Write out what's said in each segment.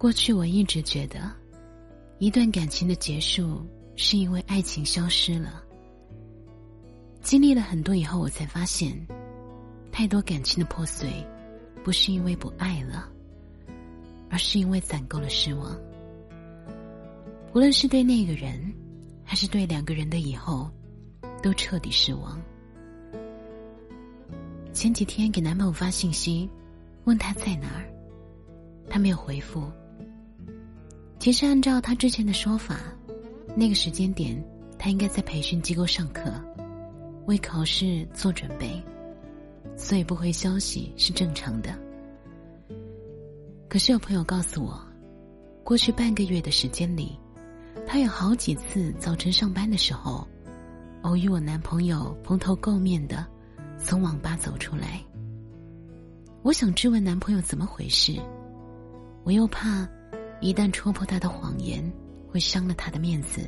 过去我一直觉得，一段感情的结束是因为爱情消失了。经历了很多以后，我才发现，太多感情的破碎，不是因为不爱了，而是因为攒够了失望。无论是对那个人，还是对两个人的以后，都彻底失望。前几天给男朋友发信息，问他在哪儿，他没有回复。其实按照他之前的说法，那个时间点他应该在培训机构上课，为考试做准备，所以不回消息是正常的。可是有朋友告诉我，过去半个月的时间里，他有好几次早晨上班的时候，偶遇我男朋友蓬头垢面的从网吧走出来。我想质问男朋友怎么回事，我又怕。一旦戳破他的谎言，会伤了他的面子，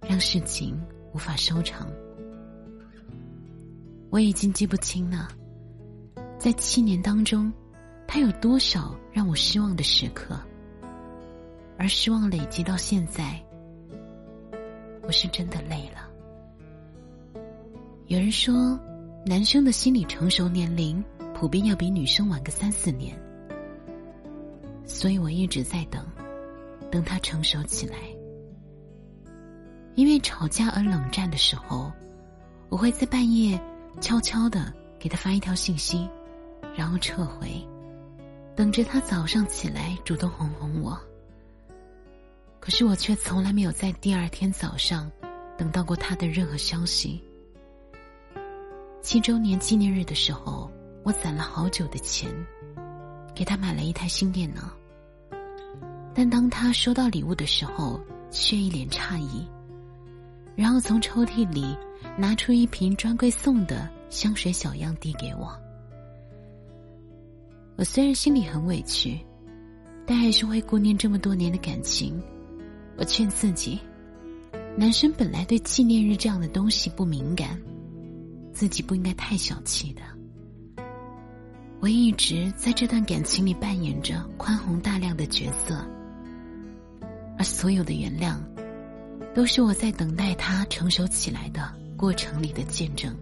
让事情无法收场。我已经记不清了，在七年当中，他有多少让我失望的时刻，而失望累积到现在，我是真的累了。有人说，男生的心理成熟年龄普遍要比女生晚个三四年。所以我一直在等，等他成熟起来。因为吵架而冷战的时候，我会在半夜悄悄的给他发一条信息，然后撤回，等着他早上起来主动哄哄我。可是我却从来没有在第二天早上等到过他的任何消息。七周年纪念日的时候，我攒了好久的钱，给他买了一台新电脑。但当他收到礼物的时候，却一脸诧异，然后从抽屉里拿出一瓶专柜送的香水小样递给我。我虽然心里很委屈，但还是会顾念这么多年的感情。我劝自己，男生本来对纪念日这样的东西不敏感，自己不应该太小气的。我一直在这段感情里扮演着宽宏大量的角色。而所有的原谅，都是我在等待他成熟起来的过程里的见证。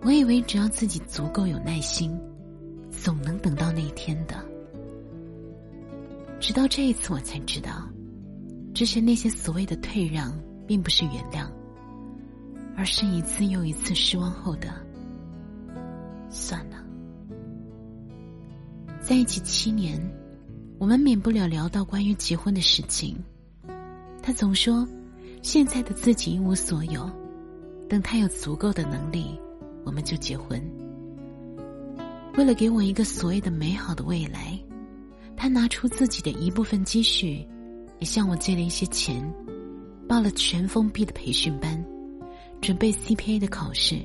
我以为只要自己足够有耐心，总能等到那一天的。直到这一次，我才知道，之前那些所谓的退让，并不是原谅，而是一次又一次失望后的算了。在一起七年。我们免不了聊到关于结婚的事情，他总说，现在的自己一无所有，等他有足够的能力，我们就结婚。为了给我一个所谓的美好的未来，他拿出自己的一部分积蓄，也向我借了一些钱，报了全封闭的培训班，准备 CPA 的考试。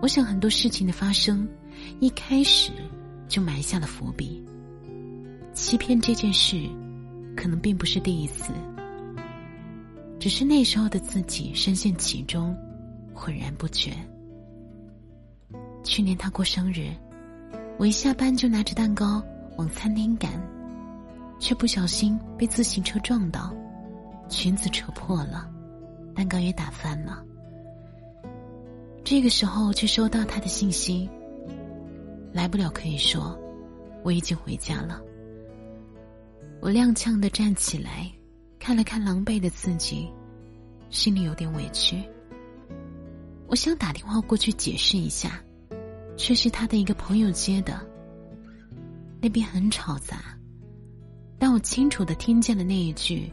我想很多事情的发生，一开始就埋下了伏笔。欺骗这件事，可能并不是第一次，只是那时候的自己深陷其中，浑然不觉。去年他过生日，我一下班就拿着蛋糕往餐厅赶，却不小心被自行车撞到，裙子扯破了，蛋糕也打翻了。这个时候却收到他的信息，来不了可以说，我已经回家了。我踉跄的站起来，看了看狼狈的自己，心里有点委屈。我想打电话过去解释一下，却是他的一个朋友接的。那边很吵杂，但我清楚的听见了那一句：“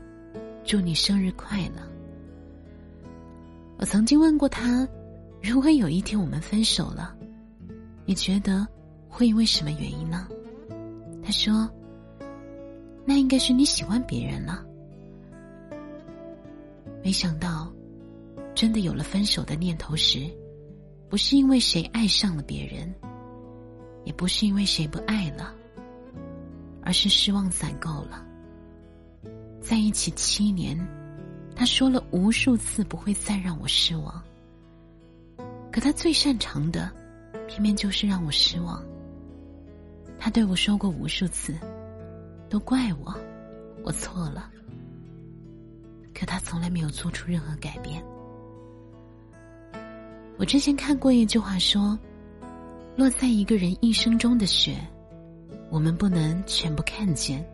祝你生日快乐。”我曾经问过他，如果有一天我们分手了，你觉得会因为什么原因呢？他说。那应该是你喜欢别人了。没想到，真的有了分手的念头时，不是因为谁爱上了别人，也不是因为谁不爱了，而是失望攒够了。在一起七年，他说了无数次不会再让我失望，可他最擅长的，偏偏就是让我失望。他对我说过无数次，都怪我，我错了。可他从来没有做出任何改变。我之前看过一句话说：“落在一个人一生中的雪，我们不能全部看见。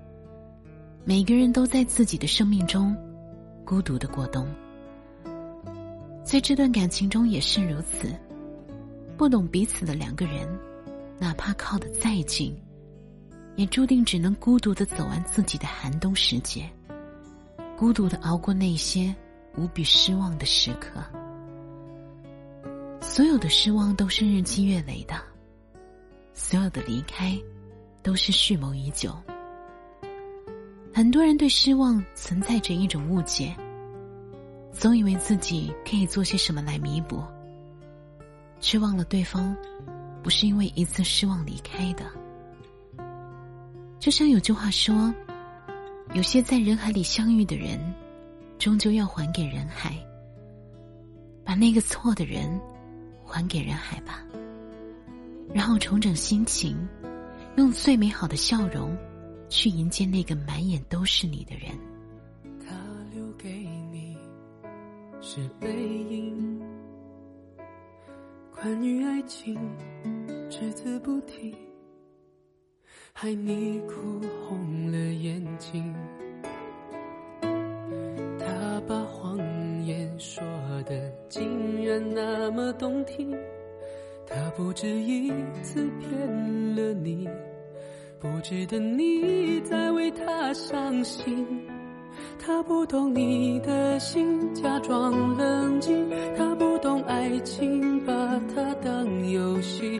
每个人都在自己的生命中孤独的过冬。在这段感情中也是如此，不懂彼此的两个人，哪怕靠得再近，也注定只能孤独的走完自己的寒冬时节。”孤独的熬过那些无比失望的时刻，所有的失望都是日积月累的，所有的离开都是蓄谋已久。很多人对失望存在着一种误解，总以为自己可以做些什么来弥补，却忘了对方不是因为一次失望离开的。就像有句话说。有些在人海里相遇的人，终究要还给人海。把那个错的人还给人海吧，然后重整心情，用最美好的笑容去迎接那个满眼都是你的人。他留给你是背影，关于爱情只字不提。害你哭红了眼睛，他把谎言说的竟然那么动听，他不止一次骗了你，不值得你再为他伤心。他不懂你的心，假装冷静，他不懂爱情，把它当游戏，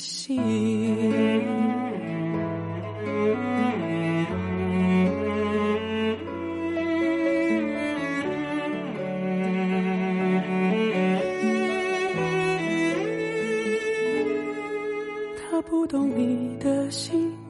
心，他不懂你的心。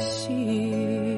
心。